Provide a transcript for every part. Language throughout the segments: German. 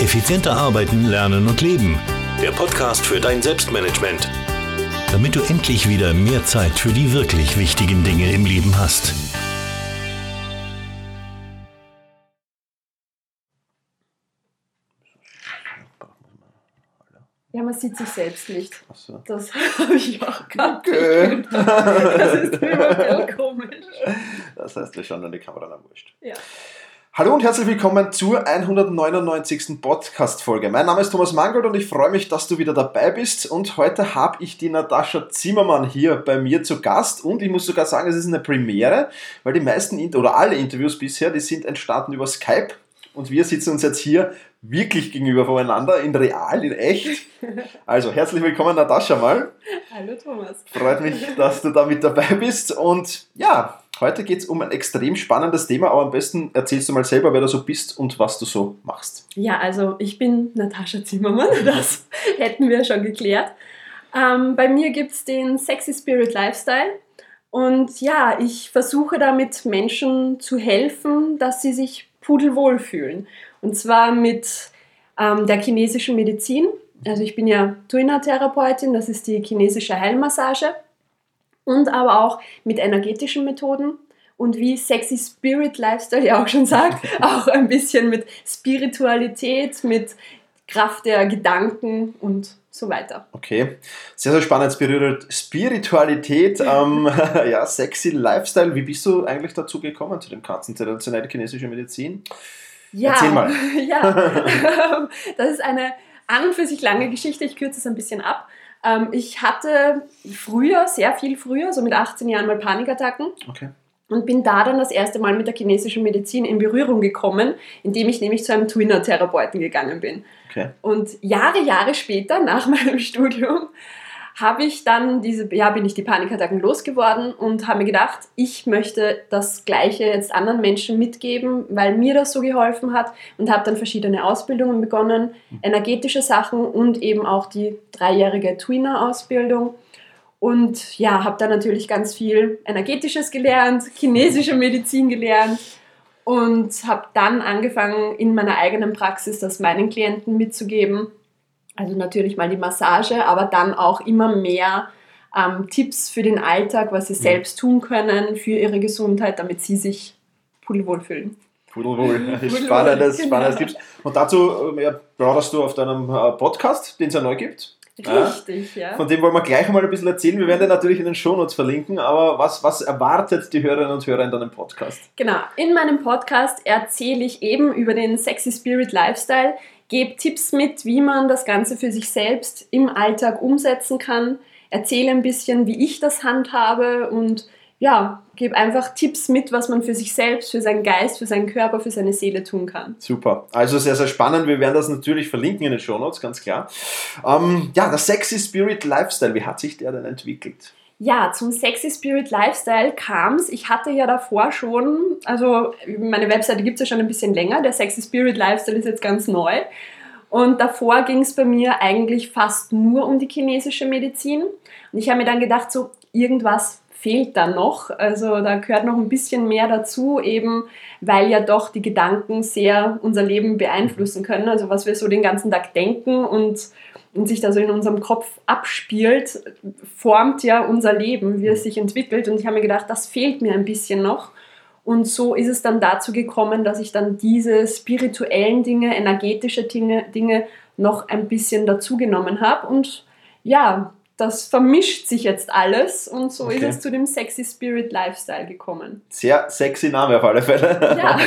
Effizienter arbeiten, lernen und leben. Der Podcast für dein Selbstmanagement. Damit du endlich wieder mehr Zeit für die wirklich wichtigen Dinge im Leben hast. Ja, man sieht sich selbst nicht. Ach so. Das habe ich auch gehabt. Okay. Das ist überhaupt komisch. Das heißt, wir schauen an die Kamera dann wurscht. Ja. Hallo und herzlich willkommen zur 199. Podcast-Folge. Mein Name ist Thomas Mangold und ich freue mich, dass du wieder dabei bist. Und heute habe ich die Natascha Zimmermann hier bei mir zu Gast. Und ich muss sogar sagen, es ist eine Premiere, weil die meisten oder alle Interviews bisher, die sind entstanden über Skype. Und wir sitzen uns jetzt hier wirklich gegenüber voneinander, in real, in echt. Also herzlich willkommen, Natascha mal. Hallo Thomas. Freut mich, dass du da mit dabei bist. Und ja, heute geht es um ein extrem spannendes Thema, aber am besten erzählst du mal selber, wer du so bist und was du so machst. Ja, also ich bin Natascha Zimmermann, das hätten wir schon geklärt. Ähm, bei mir gibt es den Sexy Spirit Lifestyle. Und ja, ich versuche damit Menschen zu helfen, dass sie sich pudelwohl fühlen. Und zwar mit ähm, der chinesischen Medizin. Also ich bin ja Tuina-Therapeutin, das ist die chinesische Heilmassage. Und aber auch mit energetischen Methoden. Und wie Sexy Spirit Lifestyle ja auch schon sagt, auch ein bisschen mit Spiritualität, mit Kraft der Gedanken und so weiter. Okay, sehr, sehr spannend. Spirit- Spiritualität, ähm, ja, sexy Lifestyle. Wie bist du eigentlich dazu gekommen, zu dem ganzen traditionelle chinesische Medizin? Ja, Erzähl mal. ja. das ist eine an und für sich lange Geschichte. Ich kürze es ein bisschen ab. Ähm, Ich hatte früher, sehr viel früher, so mit 18 Jahren mal Panikattacken Okay. und bin da dann das erste Mal mit der chinesischen Medizin in Berührung gekommen, indem ich nämlich zu einem Twinner-Therapeuten gegangen bin. Okay. Und Jahre, Jahre später, nach meinem Studium, habe ich dann diese, ja, bin ich die Panikattacken losgeworden und habe mir gedacht, ich möchte das Gleiche jetzt anderen Menschen mitgeben, weil mir das so geholfen hat und habe dann verschiedene Ausbildungen begonnen, energetische Sachen und eben auch die dreijährige Twinner-Ausbildung. Und ja, habe dann natürlich ganz viel Energetisches gelernt, chinesische Medizin gelernt und habe dann angefangen, in meiner eigenen Praxis das meinen Klienten mitzugeben. Also natürlich mal die Massage, aber dann auch immer mehr ähm, Tipps für den Alltag, was sie selbst tun können für ihre Gesundheit, damit sie sich pudelwohl fühlen. Pudelwohl. Spannendes, genau. spannendes Tipps. Und dazu äh, ja, brauchst du auf deinem äh, Podcast, den es ja neu gibt. Ja. Richtig, ja. Von dem wollen wir gleich mal ein bisschen erzählen. Wir werden den natürlich in den Shownotes verlinken, aber was, was erwartet die Hörerinnen und Hörer in deinem Podcast? Genau, in meinem Podcast erzähle ich eben über den Sexy Spirit Lifestyle, gebe Tipps mit, wie man das Ganze für sich selbst im Alltag umsetzen kann, erzähle ein bisschen, wie ich das handhabe und ja, gebe einfach Tipps mit, was man für sich selbst, für seinen Geist, für seinen Körper, für seine Seele tun kann. Super. Also sehr, sehr spannend. Wir werden das natürlich verlinken in den Shownotes, ganz klar. Ähm, ja, der Sexy Spirit Lifestyle, wie hat sich der denn entwickelt? Ja, zum Sexy Spirit Lifestyle kam es. Ich hatte ja davor schon, also meine Webseite gibt es ja schon ein bisschen länger. Der Sexy Spirit Lifestyle ist jetzt ganz neu. Und davor ging es bei mir eigentlich fast nur um die chinesische Medizin. Und ich habe mir dann gedacht, so irgendwas fehlt da noch. Also da gehört noch ein bisschen mehr dazu, eben weil ja doch die Gedanken sehr unser Leben beeinflussen können. Also was wir so den ganzen Tag denken und, und sich da so in unserem Kopf abspielt, formt ja unser Leben, wie es sich entwickelt. Und ich habe mir gedacht, das fehlt mir ein bisschen noch. Und so ist es dann dazu gekommen, dass ich dann diese spirituellen Dinge, energetische Dinge, Dinge noch ein bisschen dazugenommen habe. Und ja, das vermischt sich jetzt alles und so Okay. ist es zu dem Sexy Spirit Lifestyle gekommen. Sehr sexy Name auf alle Fälle. Ja,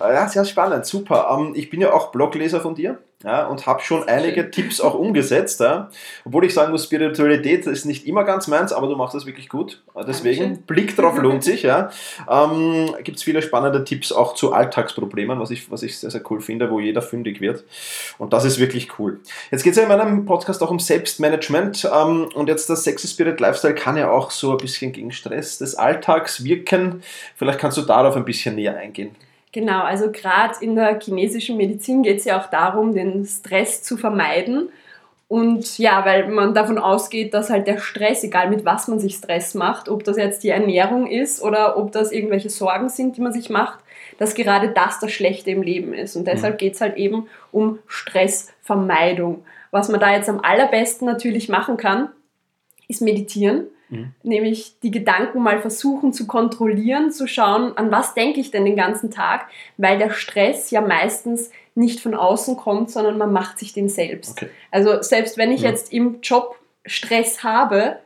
Ja, sehr spannend, super. Ähm, ich bin ja auch Blogleser von dir ja, und habe schon einige. Tipps auch umgesetzt. Ja. Obwohl ich sagen muss, Spiritualität ist nicht immer ganz meins, aber du machst das wirklich gut. Deswegen, Dankeschön. Blick drauf lohnt sich. Ja. Ähm, Gibt es viele spannende Tipps auch zu Alltagsproblemen, was ich, was ich sehr, sehr cool finde, wo jeder fündig wird. Und das ist wirklich cool. Jetzt geht es ja in meinem Podcast auch um Selbstmanagement ähm, und jetzt das Sexy Spirit Lifestyle kann ja auch so ein bisschen gegen Stress des Alltags wirken. Vielleicht kannst du darauf ein bisschen näher eingehen. Genau. Also gerade in der chinesischen Medizin geht es ja auch darum, den Stress zu vermeiden. Und ja, weil man davon ausgeht, dass halt der Stress, egal mit was man sich Stress macht, ob das jetzt die Ernährung ist oder ob das irgendwelche Sorgen sind, die man sich macht, dass gerade das das Schlechte im Leben ist. Und deshalb mhm. geht es halt eben um Stressvermeidung. Was man da jetzt am allerbesten natürlich machen kann, ist meditieren. Mhm. Nämlich die Gedanken mal versuchen zu kontrollieren, zu schauen, an was denke ich denn den ganzen Tag, weil der Stress ja meistens nicht von außen kommt, sondern man macht sich den selbst. Okay. Also selbst wenn ich ja. jetzt im Job Stress habe,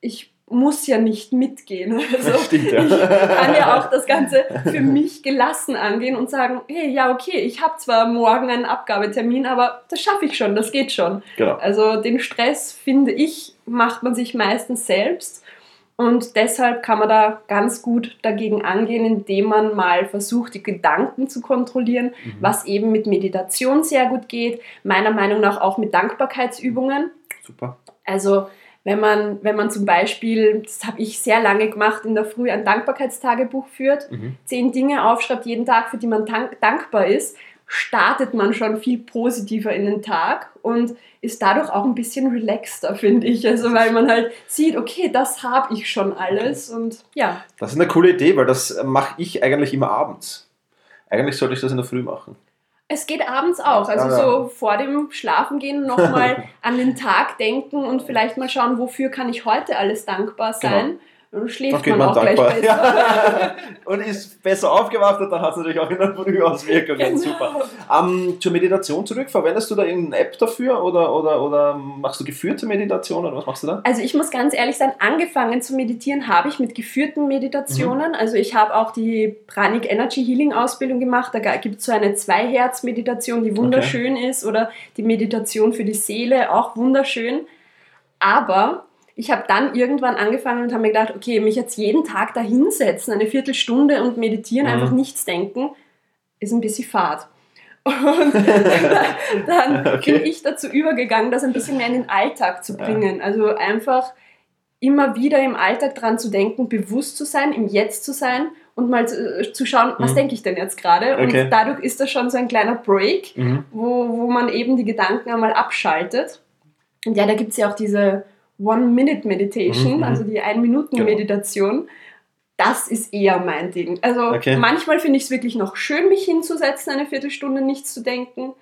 ich muss ja nicht mitgehen. Also Stimmt, ja. Ich kann ja auch das Ganze für mich gelassen angehen und sagen, hey, ja, okay, ich habe zwar morgen einen Abgabetermin, aber das schaffe ich schon, das geht schon. Genau. Also den Stress, finde ich, macht man sich meistens selbst. Und deshalb kann man da ganz gut dagegen angehen, indem man mal versucht, die Gedanken zu kontrollieren, mhm. was eben mit Meditation sehr gut geht, meiner Meinung nach auch mit Dankbarkeitsübungen. Super. Also wenn man, wenn man zum Beispiel, das habe ich sehr lange gemacht, in der Früh ein Dankbarkeitstagebuch führt, mhm. zehn Dinge aufschreibt jeden Tag, für die man dankbar ist, startet man schon viel positiver in den Tag und ist dadurch auch ein bisschen relaxter, finde ich. Also weil man halt sieht, okay, das habe ich schon alles und ja. Das ist eine coole Idee, weil das mache ich eigentlich immer abends. Eigentlich sollte ich das in der Früh machen. Es geht abends auch, also ja, ja. so vor dem Schlafengehen nochmal an den Tag denken und vielleicht mal schauen, wofür kann ich heute alles dankbar sein. Genau. Dann schläft dann man, man, auch dankbar. gleich besser. und ist besser aufgewacht und dann hat es natürlich auch in der Früh Auswirkungen. Genau. Super. Um, zur Meditation zurück, verwendest du da irgendeine App dafür oder, oder, oder machst du geführte Meditation oder was machst du da? Also ich muss ganz ehrlich sein, angefangen zu meditieren habe ich mit geführten Meditationen. Mhm. Also ich habe auch die Pranic Energy Healing Ausbildung gemacht. Da gibt es so eine Zwei-Herz-Meditation, die wunderschön okay. ist oder die Meditation für die Seele, auch wunderschön. Aber ich habe dann irgendwann angefangen und habe mir gedacht, okay, mich jetzt jeden Tag da hinsetzen, eine Viertelstunde und meditieren, mhm. einfach nichts denken, ist ein bisschen fad. Und dann okay. bin ich dazu übergegangen, das ein bisschen mehr in den Alltag zu bringen. Also einfach immer wieder im Alltag dran zu denken, bewusst zu sein, im Jetzt zu sein und mal zu, äh, zu schauen, was mhm. denke ich denn jetzt gerade. Okay. Und dadurch ist das schon so ein kleiner Break, mhm. wo, wo man eben die Gedanken einmal abschaltet. Und ja, da gibt es ja auch diese One-Minute-Meditation, mhm. also die Ein-Minuten-Meditation. Genau. Das ist eher mein Ding. Also okay. manchmal finde ich es wirklich noch schön, mich hinzusetzen, eine Viertelstunde nichts zu denken.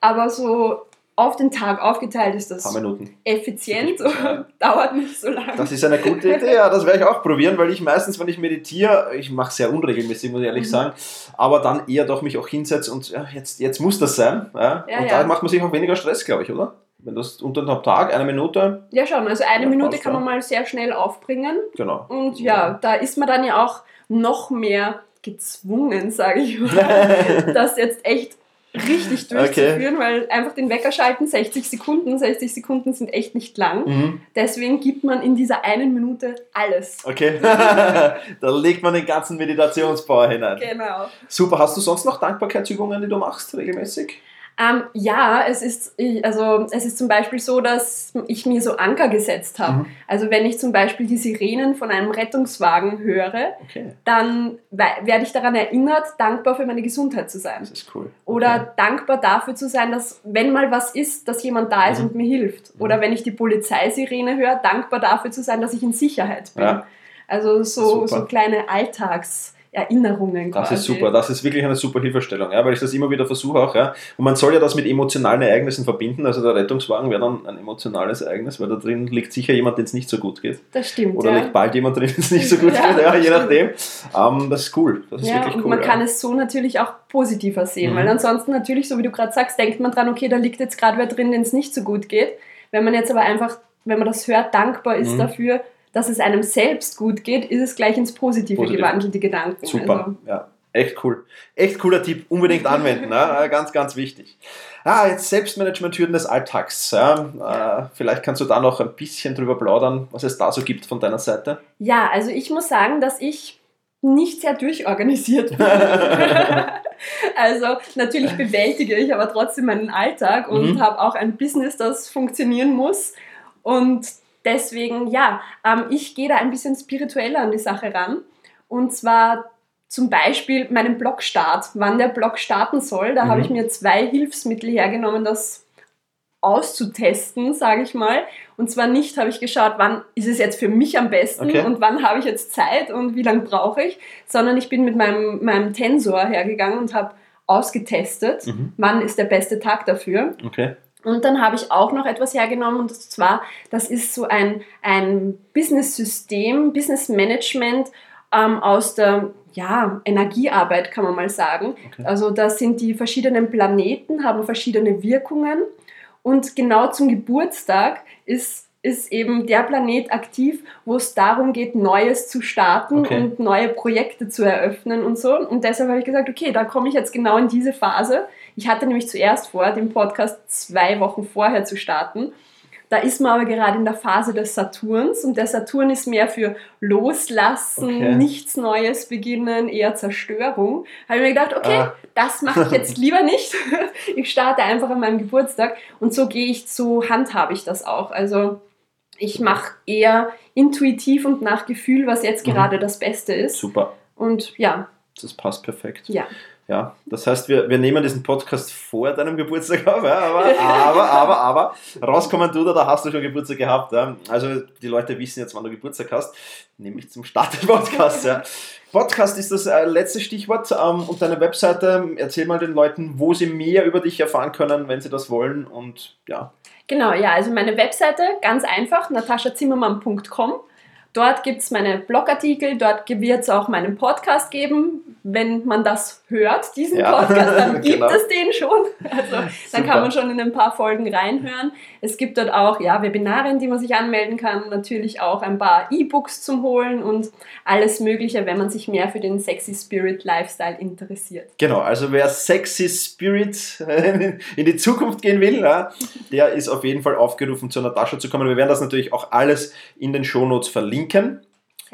Aber so auf den Tag aufgeteilt ist das effizient und dauert nicht so lange. Das ist eine gute Idee, ja, das werde ich auch probieren, weil ich meistens, wenn ich meditiere, ich mache sehr unregelmäßig, muss ich ehrlich mhm. sagen, aber dann eher doch mich auch hinsetze und ja, jetzt, jetzt muss das sein. Ja? ja und ja. da macht man sich auch weniger Stress, glaube ich, oder? Wenn das unter einem Tag, eine Minute. Ja, schon. Also eine ja, Minute kann man mal sehr schnell aufbringen. Genau. Und ja, da ist man dann ja auch noch mehr gezwungen, sage ich mal, das jetzt echt richtig durchzuführen, okay. weil einfach den Wecker schalten, 60 Sekunden, 60 Sekunden sind echt nicht lang. Mhm. Deswegen gibt man in dieser einen Minute alles. Okay, da legt man den ganzen Meditationspower hinein. Genau. Super, hast du sonst noch Dankbarkeitsübungen, die du machst regelmäßig? Ähm, ja, es ist, also, es ist zum Beispiel so, dass ich mir so Anker gesetzt habe. Mhm. Also wenn ich zum Beispiel die Sirenen von einem Rettungswagen höre, okay. dann werde ich daran erinnert, dankbar für meine Gesundheit zu sein. Das ist cool. Okay. Oder dankbar dafür zu sein, dass wenn mal was ist, dass jemand da ist mhm. und mir hilft. Mhm. Oder wenn ich die Polizeisirene höre, dankbar dafür zu sein, dass ich in Sicherheit bin. Ja. Also so, so kleine Alltags- Erinnerungen quasi. Das ist super, das ist wirklich eine super Hilfestellung, ja, weil ich das immer wieder versuche auch. Ja. Und man soll ja das mit emotionalen Ereignissen verbinden. Also der Rettungswagen wäre dann ein emotionales Ereignis, weil da drin liegt sicher jemand, dem es nicht so gut geht. Das stimmt. Oder ja. liegt bald jemand drin, dem es nicht so gut ja, geht, ja, je nachdem. Ähm, das ist cool. Das ist ja, wirklich cool. Und man kann es so natürlich auch positiver sehen, mhm. weil ansonsten natürlich, so wie du gerade sagst, denkt man dran, okay, da liegt jetzt gerade wer drin, dem es nicht so gut geht. Wenn man jetzt aber einfach, wenn man das hört, dankbar ist mhm. dafür, dass es einem selbst gut geht, ist es gleich ins Positive Positiv. gewandelt, die Gedanken. Super, also. ja. Echt cool. Echt cooler Tipp. Unbedingt anwenden. ne? Ganz, ganz wichtig. Ah, jetzt Selbstmanagement-Hürden des Alltags. Ja, äh, vielleicht kannst du da noch ein bisschen drüber plaudern, was es da so gibt von deiner Seite. Ja, also ich muss sagen, dass ich nicht sehr durchorganisiert bin. also natürlich bewältige ich aber trotzdem meinen Alltag und mhm. habe auch ein Business, das funktionieren muss. Und deswegen, ja, ähm, ich gehe da ein bisschen spiritueller an die Sache ran. Und zwar zum Beispiel meinen Blogstart, wann der Blog starten soll. Da mhm. habe ich mir zwei Hilfsmittel hergenommen, das auszutesten, sage ich mal. Und zwar nicht habe ich geschaut, wann ist es jetzt für mich am besten Okay. und wann habe ich jetzt Zeit und wie lange brauche ich, sondern ich bin mit meinem, meinem Tensor hergegangen und habe ausgetestet, Mhm. wann ist der beste Tag dafür. Okay. Und dann habe ich auch noch etwas hergenommen und zwar, das ist so ein, ein Business-System, Business-Management ähm, aus der ja, Energiearbeit, kann man mal sagen. Okay. Also da sind die verschiedenen Planeten, haben verschiedene Wirkungen und genau zum Geburtstag ist, ist eben der Planet aktiv, wo es darum geht, Neues zu starten Okay. und neue Projekte zu eröffnen und so. Und deshalb habe ich gesagt, okay, da komme ich jetzt genau in diese Phase. Ich hatte nämlich zuerst vor, den Podcast zwei Wochen vorher zu starten. Da ist man aber gerade in der Phase des Saturns und der Saturn ist mehr für Loslassen, Okay. nichts Neues beginnen, eher Zerstörung. Habe ich mir gedacht, okay, Ah. das mache ich jetzt lieber nicht. Ich starte einfach an meinem Geburtstag und so gehe ich, so handhabe ich das auch. Also ich mache eher intuitiv und nach Gefühl, was jetzt Mhm. gerade das Beste ist. Super. Und ja, Das passt perfekt. ja. Ja, das heißt, wir, wir nehmen diesen Podcast vor deinem Geburtstag auf, ja, aber, aber, aber, aber, rauskommen du da, da hast du schon Geburtstag gehabt. Ja. Also die Leute wissen jetzt, wann du Geburtstag hast, nämlich zum Start des Podcasts. Ja. Podcast ist das äh, letzte Stichwort ähm, und deine Webseite. Erzähl mal den Leuten, wo sie mehr über dich erfahren können, wenn sie das wollen und ja. Genau, ja, also meine Webseite, ganz einfach, nataschazimmermann.com. Dort gibt es meine Blogartikel, dort wird es auch meinen Podcast geben. Wenn man das hört, diesen Ja, Podcast, dann gibt genau. es den schon. Also dann Super. kann man schon in ein paar Folgen reinhören. Es gibt dort auch ja, Webinare, in die man sich anmelden kann, natürlich auch ein paar E-Books zum Holen und alles Mögliche, wenn man sich mehr für den Sexy Spirit Lifestyle interessiert. Genau, also wer sexy Spirit in die Zukunft gehen will, der ist auf jeden Fall aufgerufen, zu Natascha zu kommen. Wir werden das natürlich auch alles in den Shownotes verlinken.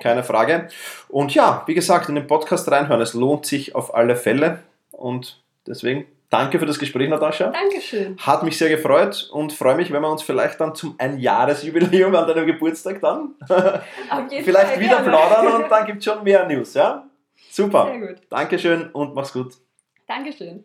Keine Frage. Und ja, wie gesagt, in den Podcast reinhören. Es lohnt sich auf alle Fälle. Und deswegen danke für das Gespräch, Natascha. Dankeschön. Hat mich sehr gefreut und freue mich, wenn wir uns vielleicht dann zum Einjahresjubiläum an deinem Geburtstag dann vielleicht Fall wieder gerne. plaudern und dann gibt es schon mehr News. Ja? Super. Sehr gut. Dankeschön und mach's gut. Dankeschön.